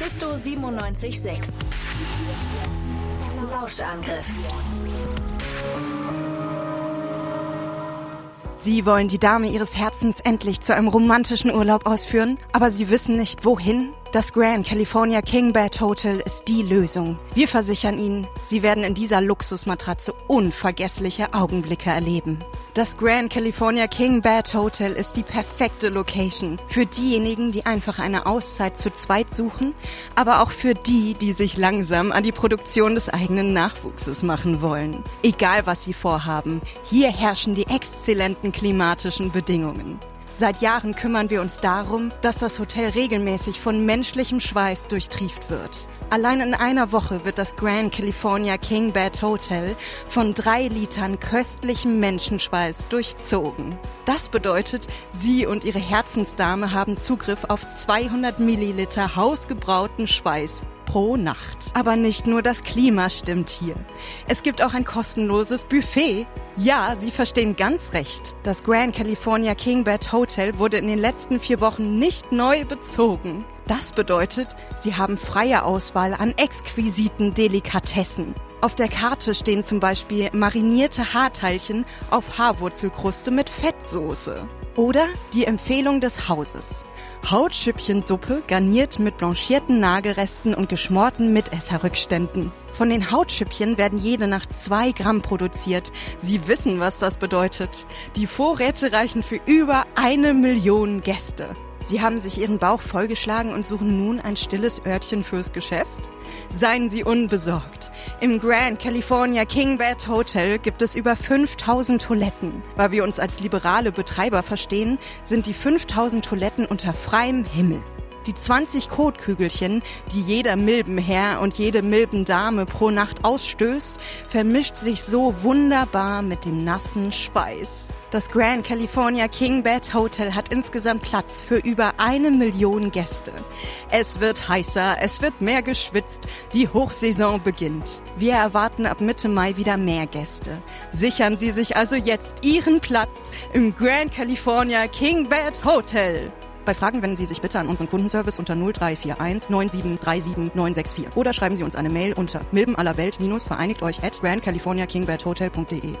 Mephisto 976. Lauschangriff. Sie wollen die Dame ihres Herzens endlich zu einem romantischen Urlaub ausführen, aber sie wissen nicht wohin das Grand California King Bed Hotel ist die Lösung. Wir versichern Ihnen, Sie werden in dieser Luxusmatratze unvergessliche Augenblicke erleben. Das Grand California King Bed Hotel ist die perfekte Location für diejenigen, die einfach eine Auszeit zu zweit suchen, aber auch für die, die sich langsam an die Produktion des eigenen Nachwuchses machen wollen. Egal was Sie vorhaben, hier herrschen die exzellenten klimatischen Bedingungen. Seit Jahren kümmern wir uns darum, dass das Hotel regelmäßig von menschlichem Schweiß durchtrieft wird. Allein in einer Woche wird das Grand California King Bed Hotel von drei Litern köstlichem Menschenschweiß durchzogen. Das bedeutet, Sie und Ihre Herzensdame haben Zugriff auf 200 Milliliter hausgebrauten Schweiß pro Nacht. Aber nicht nur das Klima stimmt hier. Es gibt auch ein kostenloses Buffet. Ja, Sie verstehen ganz recht. Das Grand California King Bed Hotel wurde in den letzten vier Wochen nicht neu bezogen. Das bedeutet, Sie haben freie Auswahl an exquisiten Delikatessen. Auf der Karte stehen zum Beispiel marinierte Haarteilchen auf Haarwurzelkruste mit Fettsoße. Oder die Empfehlung des Hauses. Hautschüppchensuppe garniert mit blanchierten Nagelresten und geschmorten Mitesserrückständen. Von den Hautschüppchen werden jede Nacht zwei Gramm produziert. Sie wissen, was das bedeutet. Die Vorräte reichen für über eine Million Gäste. Sie haben sich ihren Bauch vollgeschlagen und suchen nun ein stilles Örtchen fürs Geschäft? Seien Sie unbesorgt. Im Grand California King Bed Hotel gibt es über 5000 Toiletten. Weil wir uns als liberale Betreiber verstehen, sind die 5000 Toiletten unter freiem Himmel. Die 20 Kotkügelchen, die jeder Milbenherr und jede Milbendame pro Nacht ausstößt, vermischt sich so wunderbar mit dem nassen Schweiß. Das Grand California King Bed Hotel hat insgesamt Platz für über eine Million Gäste. Es wird heißer, es wird mehr geschwitzt, die Hochsaison beginnt. Wir erwarten ab Mitte Mai wieder mehr Gäste. Sichern Sie sich also jetzt Ihren Platz im Grand California King Bed Hotel. Bei Fragen wenden Sie sich bitte an unseren Kundenservice unter 0341 9737 964 oder schreiben Sie uns eine Mail unter milbenallerwelt-vereinigt euch at grandcaliforniakingbedhotel.de.